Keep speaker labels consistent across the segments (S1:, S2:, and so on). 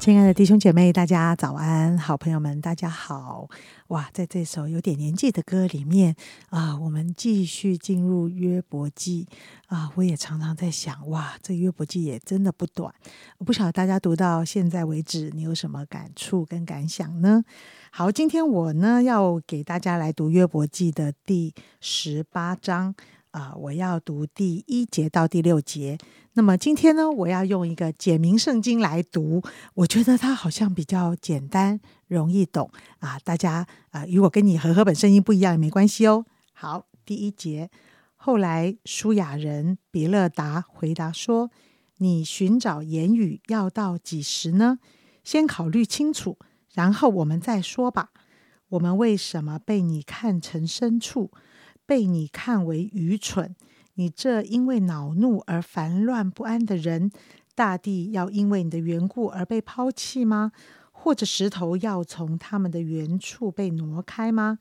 S1: 亲爱的弟兄姐妹，大家早安！好朋友们，大家好！哇，在这首有点年纪的歌里面啊，我们继续进入约伯记啊。我也常常在想，哇，这约伯记也真的不短。我不晓得大家读到现在为止，你有什么感触跟感想呢？好，今天我呢要给大家来读约伯记的第十八章。啊，我要读第一节到第六节。那么今天呢，我要用一个简明圣经来读，我觉得它好像比较简单，容易懂啊。大家啊，如果跟你和合本圣经不一样也没关系哦。好，第一节，后来舒雅人比勒达回答说：“你寻找言语要到几时呢？先考虑清楚，然后我们再说吧。我们为什么被你看成牲畜？”被你看为愚蠢，你这因为恼怒而烦乱不安的人，大地要因为你的缘故而被抛弃吗？或者石头要从他们的原处被挪开吗？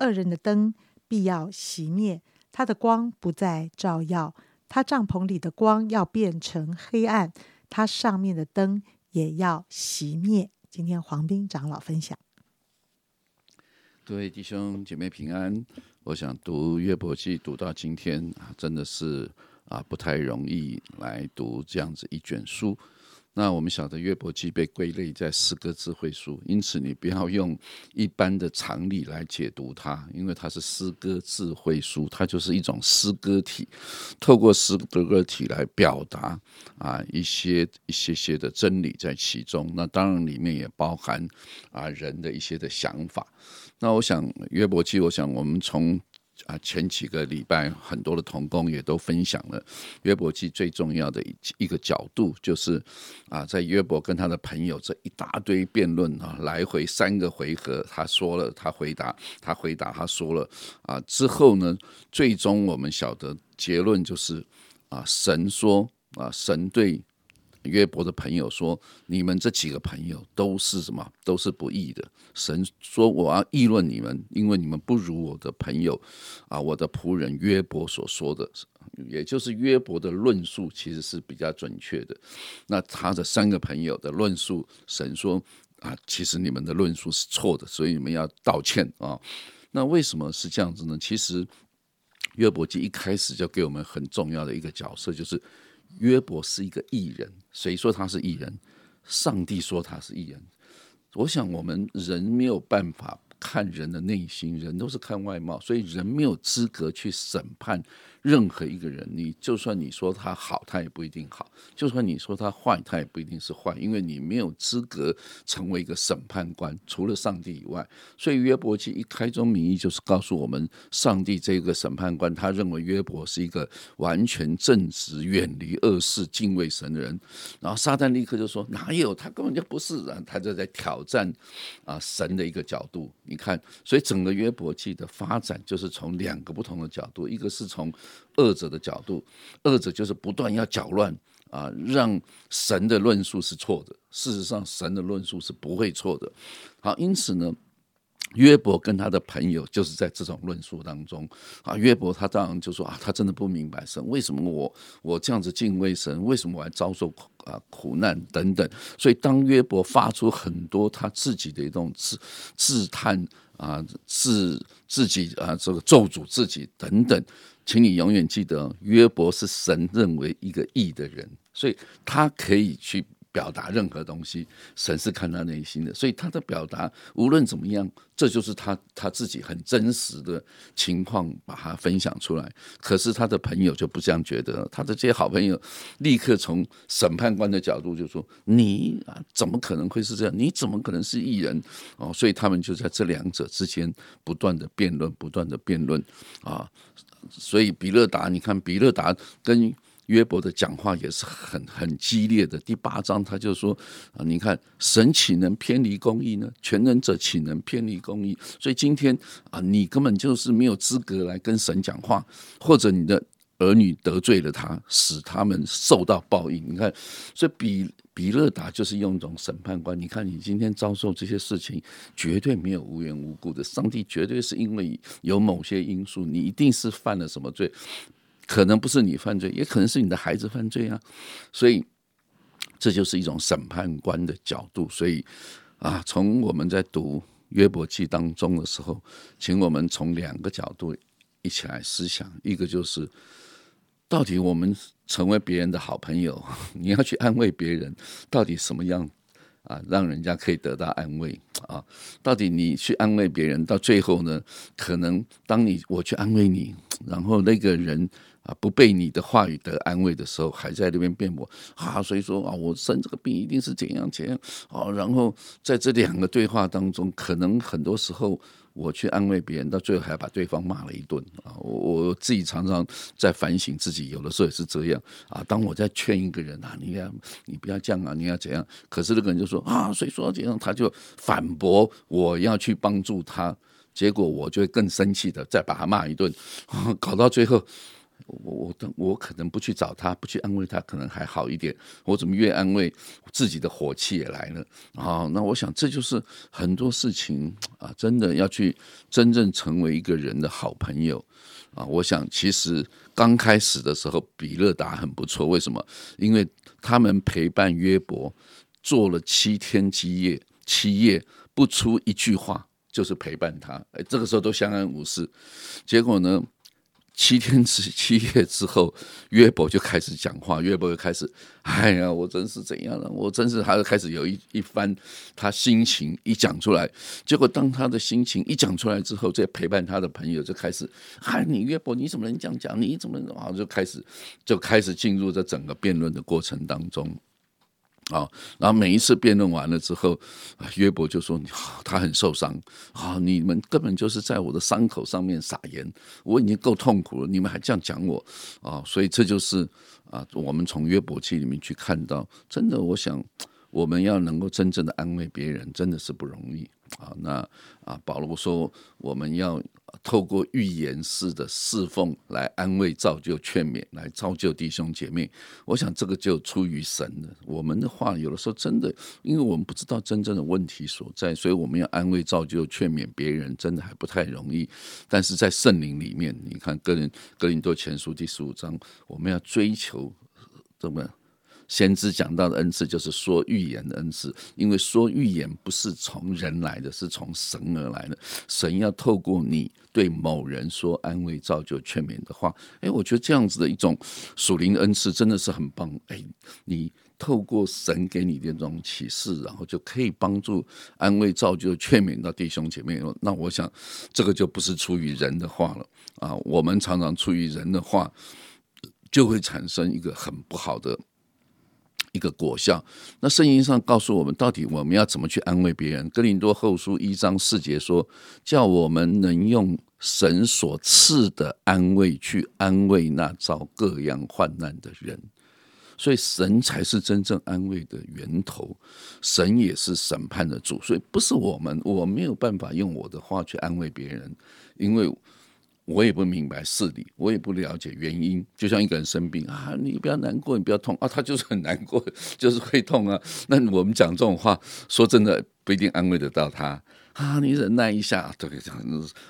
S1: 恶人的灯必要熄灭，他的光不再照耀，他帐篷里的光要变成黑暗，他上面的灯也要熄灭。今天黄斌长老分享。
S2: 各位弟兄姐妹平安。我想读约伯记读到今天啊，真的是啊不太容易来读这样子一卷书。那我们晓得约伯记被归类在诗歌智慧书，因此你不要用一般的常理来解读它，因为它是诗歌智慧书，它就是一种诗歌体，透过诗歌体来表达啊一些一些些的真理在其中。那当然里面也包含啊人的一些的想法。那我想约伯记，我想我们从啊前几个礼拜很多的同工也都分享了约伯记最重要的一一个角度，就是啊在约伯跟他的朋友这一大堆辩论啊，来回三个回合，他说了，他回答，他回答，他说了啊之后呢，最终我们晓得结论就是啊神说啊神对。约伯的朋友说：“你们这几个朋友都是什么？都是不义的。神说我要议论你们，因为你们不如我的朋友啊，我的仆人约伯所说的，也就是约伯的论述其实是比较准确的。那他的三个朋友的论述，神说啊，其实你们的论述是错的，所以你们要道歉啊。那为什么是这样子呢？其实约伯记一开始就给我们很重要的一个角色，就是。”约伯是一个艺人，谁说他是艺人？上帝说他是艺人。我想我们人没有办法看人的内心，人都是看外貌，所以人没有资格去审判。任何一个人，你就算你说他好，他也不一定好；就算你说他坏，他也不一定是坏，因为你没有资格成为一个审判官，除了上帝以外。所以约伯记一开宗明义就是告诉我们，上帝这个审判官，他认为约伯是一个完全正直、远离恶事、敬畏神的人。然后撒旦立刻就说：“哪有？他根本就不是人。”他就在挑战啊神的一个角度。看，所以整个约伯记的发展就是从两个不同的角度，一个是从恶者的角度，恶者就是不断要搅乱啊，让神的论述是错的。事实上，神的论述是不会错的。好，因此呢，约伯跟他的朋友就是在这种论述当中啊。约伯他当然就说啊，他真的不明白神为什么我我这样子敬畏神，为什么我还遭受苦啊苦难等等。所以，当约伯发出很多他自己的一种自自叹啊，自自己啊这个咒诅自己等等。请你永远记得，约伯是神认为一个义的人，所以他可以去表达任何东西。神是看他内心的，所以他的表达无论怎么样，这就是他他自己很真实的情况，把它分享出来。可是他的朋友就不这样觉得，他的这些好朋友立刻从审判官的角度就说：“你啊，怎么可能会是这样？你怎么可能是艺人？”哦，所以他们就在这两者之间不断的辩论，不断的辩论啊。所以比勒达，你看比勒达跟约伯的讲话也是很很激烈的。第八章他就说啊，你看神岂能偏离公义呢？全能者岂能偏离公义？所以今天啊，你根本就是没有资格来跟神讲话，或者你的儿女得罪了他，使他们受到报应。你看，所以比比勒达就是用一种审判官。你看，你今天遭受这些事情，绝对没有无缘无故的，上帝绝对是因为有某些因素，你一定是犯了什么罪。可能不是你犯罪，也可能是你的孩子犯罪啊，所以这就是一种审判官的角度。所以啊，从我们在读约伯记当中的时候，请我们从两个角度一起来思想：一个就是到底我们成为别人的好朋友，你要去安慰别人，到底什么样啊，让人家可以得到安慰啊？到底你去安慰别人，到最后呢，可能当你我去安慰你，然后那个人。啊，不被你的话语得安慰的时候，还在那边辩驳啊，所以说啊，我生这个病一定是怎样怎样啊。然后在这两个对话当中，可能很多时候我去安慰别人，到最后还把对方骂了一顿啊。我我自己常常在反省自己，有的时候也是这样啊。当我在劝一个人啊，你要你不要这样啊，你要怎样？可是那个人就说啊，所以说怎样，他就反驳我要去帮助他，结果我就会更生气的再把他骂一顿，搞到最后。我我我我可能不去找他，不去安慰他，可能还好一点。我怎么越安慰，自己的火气也来了啊？那我想这就是很多事情啊，真的要去真正成为一个人的好朋友啊。我想其实刚开始的时候，比勒达很不错。为什么？因为他们陪伴约伯做了七天七夜，七夜不出一句话，就是陪伴他。哎，这个时候都相安无事。结果呢？七天之 七夜之后，约伯就开始讲话。约伯就开始，哎呀，我真是怎样了？我真是，他就开始有一一番他心情一讲出来。结果当他的心情一讲出来之后，这陪伴他的朋友就开始，嗨，你约伯，你怎么能这样讲？你怎么啊？就开始就开始进入这整个辩论的过程当中。啊，然后每一次辩论完了之后，约伯就说：“他很受伤啊，你们根本就是在我的伤口上面撒盐，我已经够痛苦了，你们还这样讲我啊！”所以这就是啊，我们从约伯记里面去看到，真的，我想我们要能够真正的安慰别人，真的是不容易啊。那啊，保罗说我们要。透过预言式的侍奉来安慰、造就、劝勉，来造就弟兄姐妹。我想这个就出于神的。我们的话有的时候真的，因为我们不知道真正的问题所在，所以我们要安慰、造就、劝勉别人，真的还不太容易。但是在圣灵里面，你看《哥林哥林多前书》第十五章，我们要追求怎么？先知讲到的恩赐就是说预言的恩赐，因为说预言不是从人来的，是从神而来的。神要透过你对某人说安慰、造就、劝勉的话，哎，我觉得这样子的一种属灵的恩赐真的是很棒。哎，你透过神给你的这种启示，然后就可以帮助安慰、造就、劝勉到弟兄姐妹。那我想这个就不是出于人的话了啊。我们常常出于人的话，就会产生一个很不好的。一个果效。那圣经上告诉我们，到底我们要怎么去安慰别人？哥林多后书一章四节说，叫我们能用神所赐的安慰去安慰那遭各样患难的人。所以神才是真正安慰的源头，神也是审判的主。所以不是我们，我没有办法用我的话去安慰别人，因为。我也不明白事理，我也不了解原因。就像一个人生病啊，你不要难过，你不要痛啊，他就是很难过，就是会痛啊。那我们讲这种话，说真的不一定安慰得到他。啊，你忍耐一下，对，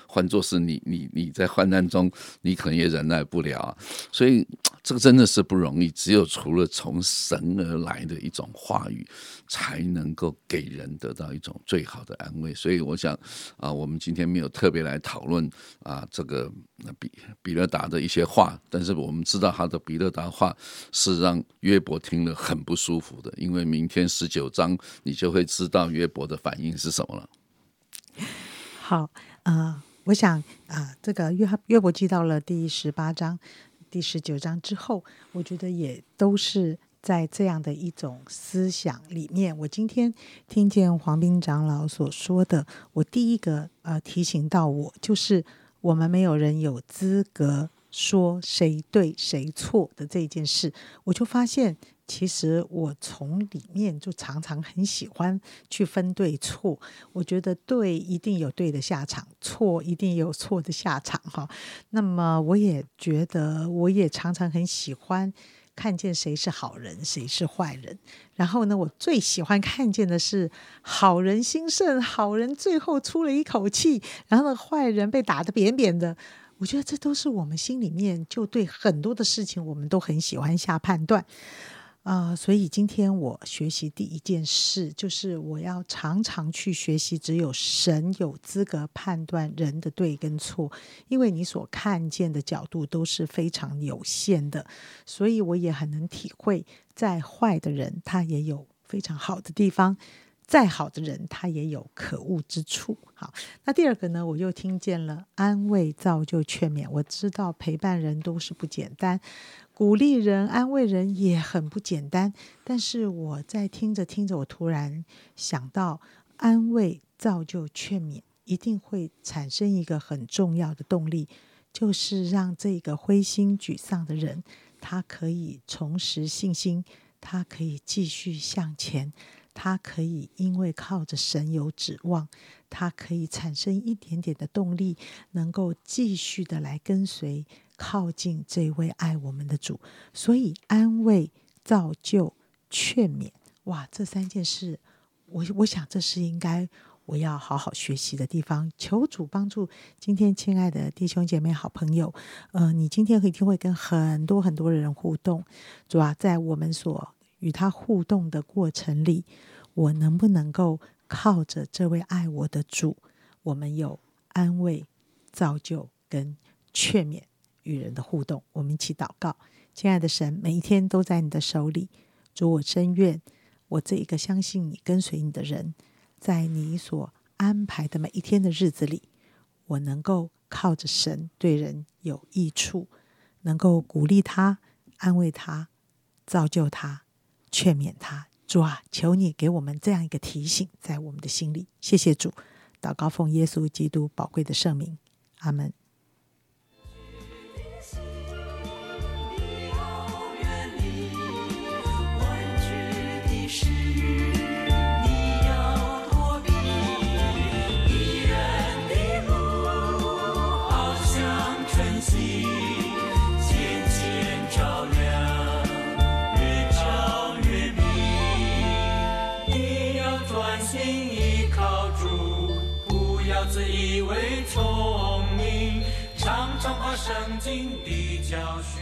S2: 换作是你，你你在患难中，你可能也忍耐不了，所以这个真的是不容易。只有除了从神而来的一种话语，才能够给人得到一种最好的安慰。所以我想啊，我们今天没有特别来讨论啊这个比比勒达的一些话，但是我们知道他的比勒达话是让约伯听了很不舒服的，因为明天十九章你就会知道约伯的反应是什么了。
S1: 好，呃，我想啊，这个约约伯记到了第十八章、第十九章之后，我觉得也都是在这样的一种思想里面。我今天听见黄斌长老所说的，我第一个呃提醒到我，就是我们没有人有资格说谁对谁错的这件事，我就发现，其实我从里面就常常很喜欢去分对错。我觉得对一定有对的下场，错一定有错的下场哈。那么我也觉得，我也常常很喜欢看见谁是好人，谁是坏人。然后呢，我最喜欢看见的是好人兴盛，好人最后出了一口气，然后，坏人被打得扁扁的。我觉得这都是我们心里面就对很多的事情，我们都很喜欢下判断啊。所以今天我学习第一件事，就是我要常常去学习，只有神有资格判断人的对跟错，因为你所看见的角度都是非常有限的。所以我也很能体会，再坏的人他也有非常好的地方。再好的人，他也有可恶之处。好，那第二个呢？我又听见了安慰、造就、劝勉。我知道陪伴人都是不简单，鼓励人、安慰人也很不简单。但是我在听着听着，我突然想到，安慰、造就、劝勉，一定会产生一个很重要的动力，就是让这个灰心沮丧的人，他可以重拾信心，他可以继续向前。他可以因为靠着神有指望，他可以产生一点点的动力，能够继续的来跟随、靠近这位爱我们的主。所以安慰、造就、劝勉，哇，这三件事，我我想这是应该我要好好学习的地方。求主帮助今天亲爱的弟兄姐妹、好朋友，呃，你今天一定会跟很多很多人互动，主啊，在我们所。与他互动的过程里，我能不能够靠着这位爱我的主，我们有安慰、造就跟劝勉与人的互动？我们一起祷告，亲爱的神，每一天都在你的手里。主，我真愿我这一个相信你、跟随你的人，在你所安排的每一天的日子里，我能够靠着神对人有益处，能够鼓励他、安慰他、造就他。劝勉他，主啊，求你给我们这样一个提醒，在我们的心里。谢谢主，祷告奉耶稣基督宝贵的圣名，阿门。
S3: 圣经的教训。